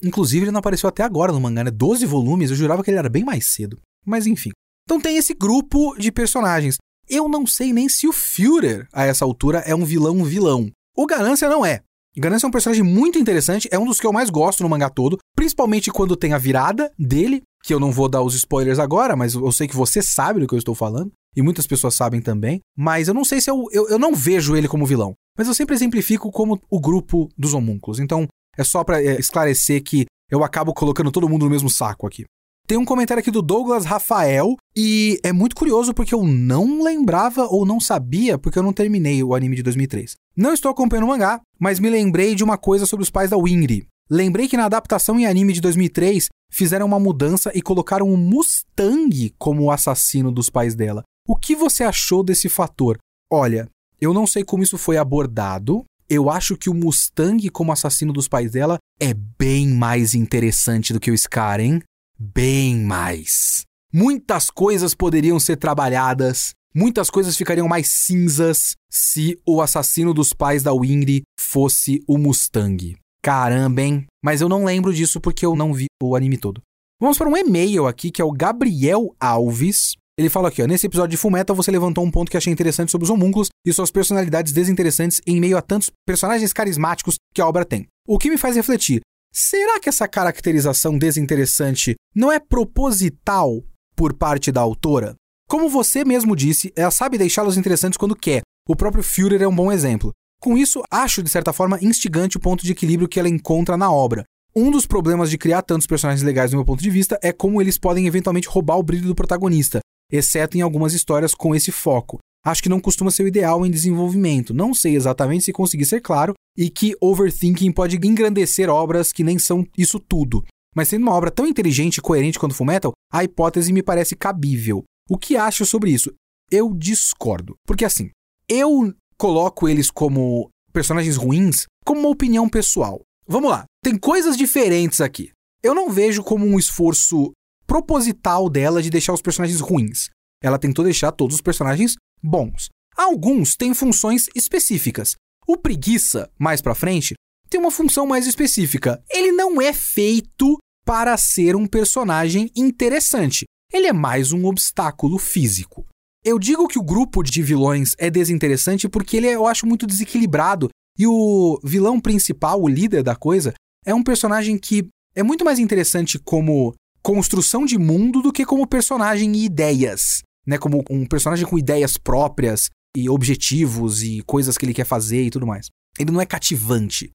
Inclusive, ele não apareceu até agora no mangá, né? 12 volumes, eu jurava que ele era bem mais cedo. Mas enfim. Então tem esse grupo de personagens. Eu não sei nem se o Führer, a essa altura, é um vilão vilão. O Ganância não é. Ganância é um personagem muito interessante, é um dos que eu mais gosto no mangá todo, principalmente quando tem a virada dele, que eu não vou dar os spoilers agora, mas eu sei que você sabe do que eu estou falando, e muitas pessoas sabem também, mas eu não sei se eu, eu, eu não vejo ele como vilão, mas eu sempre exemplifico como o grupo dos homúnculos. Então, é só para é, esclarecer que eu acabo colocando todo mundo no mesmo saco aqui. Tem um comentário aqui do Douglas Rafael, e é muito curioso porque eu não lembrava ou não sabia, porque eu não terminei o anime de 2003. Não estou acompanhando o mangá, mas me lembrei de uma coisa sobre os pais da Winry. Lembrei que na adaptação em anime de 2003 fizeram uma mudança e colocaram o Mustang como o assassino dos pais dela. O que você achou desse fator? Olha, eu não sei como isso foi abordado. Eu acho que o Mustang como assassino dos pais dela é bem mais interessante do que o Scar, hein? Bem mais. Muitas coisas poderiam ser trabalhadas, muitas coisas ficariam mais cinzas se o assassino dos pais da Winry fosse o Mustang. Caramba, hein? Mas eu não lembro disso porque eu não vi o anime todo. Vamos para um e-mail aqui que é o Gabriel Alves. Ele fala aqui, ó, nesse episódio de Fullmetal você levantou um ponto que achei interessante sobre os homúnculos e suas personalidades desinteressantes em meio a tantos personagens carismáticos que a obra tem. O que me faz refletir, será que essa caracterização desinteressante não é proposital por parte da autora? Como você mesmo disse, ela sabe deixá-los interessantes quando quer. O próprio Führer é um bom exemplo. Com isso, acho de certa forma instigante o ponto de equilíbrio que ela encontra na obra. Um dos problemas de criar tantos personagens legais do meu ponto de vista é como eles podem eventualmente roubar o brilho do protagonista, exceto em algumas histórias com esse foco. Acho que não costuma ser o ideal em desenvolvimento. Não sei exatamente se conseguir ser claro e que overthinking pode engrandecer obras que nem são isso tudo. Mas sendo uma obra tão inteligente e coerente quanto Fullmetal, a hipótese me parece cabível. O que acho sobre isso? Eu discordo. Porque assim, eu coloco eles como personagens ruins como uma opinião pessoal. Vamos lá, tem coisas diferentes aqui. Eu não vejo como um esforço proposital dela de deixar os personagens ruins. Ela tentou deixar todos os personagens bons. Alguns têm funções específicas. O preguiça, mais pra frente, tem uma função mais específica. Ele não é feito para ser um personagem interessante. Ele é mais um obstáculo físico. Eu digo que o grupo de vilões é desinteressante porque ele é, eu acho muito desequilibrado e o vilão principal, o líder da coisa, é um personagem que é muito mais interessante como construção de mundo do que como personagem e ideias, né? Como um personagem com ideias próprias e objetivos e coisas que ele quer fazer e tudo mais. Ele não é cativante.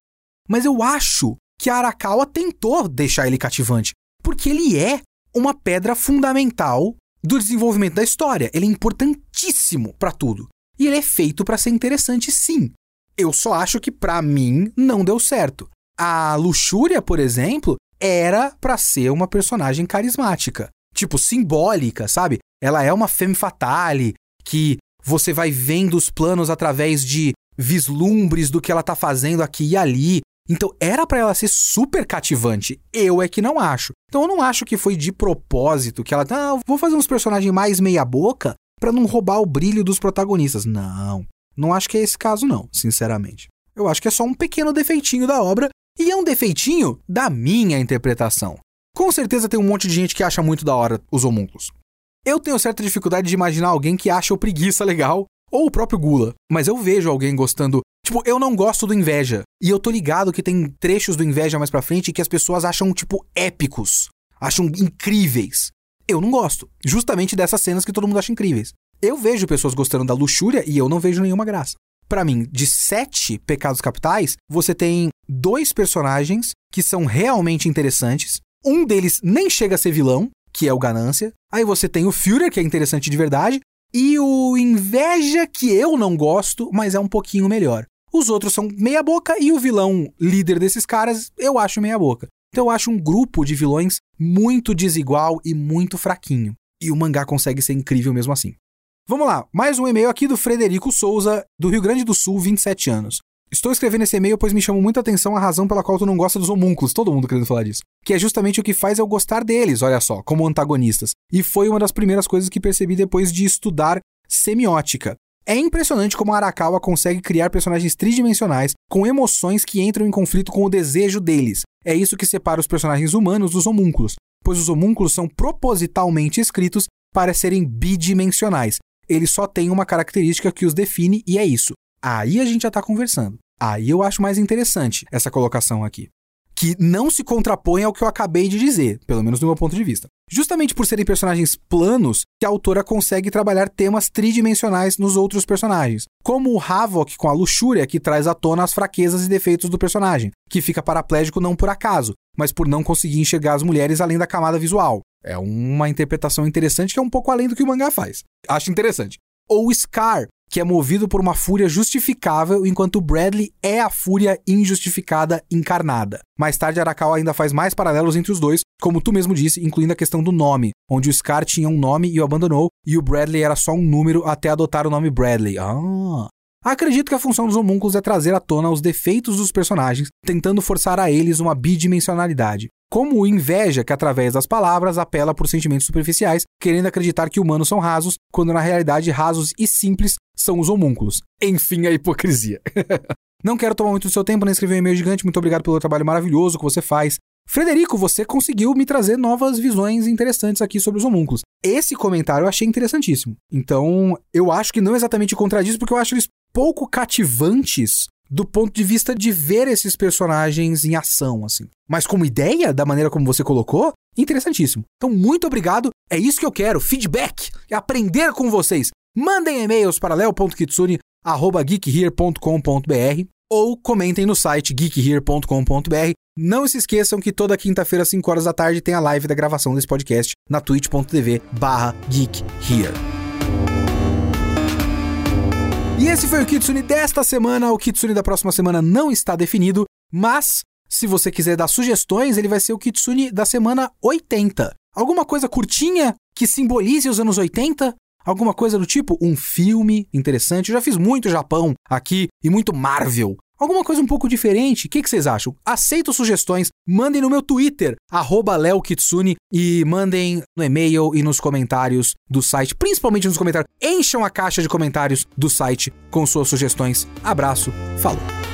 Mas eu acho que a Arakawa tentou deixar ele cativante, porque ele é uma pedra fundamental do desenvolvimento da história. Ele é importantíssimo para tudo. E ele é feito para ser interessante, sim. Eu só acho que para mim não deu certo. A Luxúria, por exemplo, era para ser uma personagem carismática, tipo simbólica, sabe? Ela é uma femme fatale que você vai vendo os planos através de vislumbres do que ela tá fazendo aqui e ali. Então era para ela ser super cativante. Eu é que não acho. Então eu não acho que foi de propósito que ela, ah, vou fazer uns personagens mais meia boca para não roubar o brilho dos protagonistas. Não. Não acho que é esse caso não, sinceramente. Eu acho que é só um pequeno defeitinho da obra e é um defeitinho da minha interpretação. Com certeza tem um monte de gente que acha muito da hora os homúnculos. Eu tenho certa dificuldade de imaginar alguém que acha o preguiça legal ou o próprio Gula, mas eu vejo alguém gostando Tipo, eu não gosto do Inveja. E eu tô ligado que tem trechos do Inveja mais pra frente que as pessoas acham, tipo, épicos. Acham incríveis. Eu não gosto. Justamente dessas cenas que todo mundo acha incríveis. Eu vejo pessoas gostando da luxúria e eu não vejo nenhuma graça. Para mim, de sete pecados capitais, você tem dois personagens que são realmente interessantes. Um deles nem chega a ser vilão, que é o Ganância. Aí você tem o Führer, que é interessante de verdade. E o Inveja, que eu não gosto, mas é um pouquinho melhor. Os outros são meia boca e o vilão líder desses caras eu acho meia boca. Então eu acho um grupo de vilões muito desigual e muito fraquinho. E o mangá consegue ser incrível mesmo assim. Vamos lá, mais um e-mail aqui do Frederico Souza, do Rio Grande do Sul, 27 anos. Estou escrevendo esse e-mail pois me chamou muita atenção a razão pela qual tu não gosta dos homúnculos, todo mundo querendo falar disso. Que é justamente o que faz eu gostar deles, olha só, como antagonistas. E foi uma das primeiras coisas que percebi depois de estudar semiótica. É impressionante como Arakawa consegue criar personagens tridimensionais com emoções que entram em conflito com o desejo deles. É isso que separa os personagens humanos dos homúnculos, pois os homúnculos são propositalmente escritos para serem bidimensionais. Eles só têm uma característica que os define e é isso. Aí a gente já está conversando. Aí eu acho mais interessante essa colocação aqui. Que não se contrapõe ao que eu acabei de dizer, pelo menos do meu ponto de vista. Justamente por serem personagens planos, que a autora consegue trabalhar temas tridimensionais nos outros personagens, como o Havok com a luxúria que traz à tona as fraquezas e defeitos do personagem, que fica paraplégico não por acaso, mas por não conseguir enxergar as mulheres além da camada visual. É uma interpretação interessante que é um pouco além do que o mangá faz. Acho interessante. Ou Scar, que é movido por uma fúria justificável, enquanto Bradley é a fúria injustificada encarnada. Mais tarde, Arakawa ainda faz mais paralelos entre os dois, como tu mesmo disse, incluindo a questão do nome, onde o Scar tinha um nome e o abandonou, e o Bradley era só um número até adotar o nome Bradley. Ah. Acredito que a função dos homúnculos é trazer à tona os defeitos dos personagens, tentando forçar a eles uma bidimensionalidade. Como inveja, que através das palavras apela por sentimentos superficiais, querendo acreditar que humanos são rasos, quando na realidade rasos e simples são os homúnculos. Enfim, a hipocrisia. Não quero tomar muito do seu tempo, nem escrever um e-mail gigante. Muito obrigado pelo trabalho maravilhoso que você faz. Frederico, você conseguiu me trazer novas visões interessantes aqui sobre os homúnculos. Esse comentário eu achei interessantíssimo. Então, eu acho que não exatamente contradiz, porque eu acho eles pouco cativantes do ponto de vista de ver esses personagens em ação, assim. Mas como ideia, da maneira como você colocou, interessantíssimo. Então, muito obrigado. É isso que eu quero, feedback, aprender com vocês. Mandem e-mails para leo.kitsune@geekhere.com.br ou comentem no site geekhere.com.br. Não se esqueçam que toda quinta-feira, às 5 horas da tarde, tem a live da gravação desse podcast na twitch.tv barra geekhere. E esse foi o Kitsune desta semana. O Kitsune da próxima semana não está definido, mas se você quiser dar sugestões, ele vai ser o Kitsune da semana 80. Alguma coisa curtinha que simbolize os anos 80? Alguma coisa do tipo um filme interessante? Eu já fiz muito Japão aqui e muito Marvel. Alguma coisa um pouco diferente? O que, que, vocês acham? Aceito sugestões, mandem no meu Twitter, LeoKitsune, e mandem no e-mail e nos comentários do site, principalmente nos comentários. Encham a caixa de comentários do site com suas sugestões. Abraço, falou!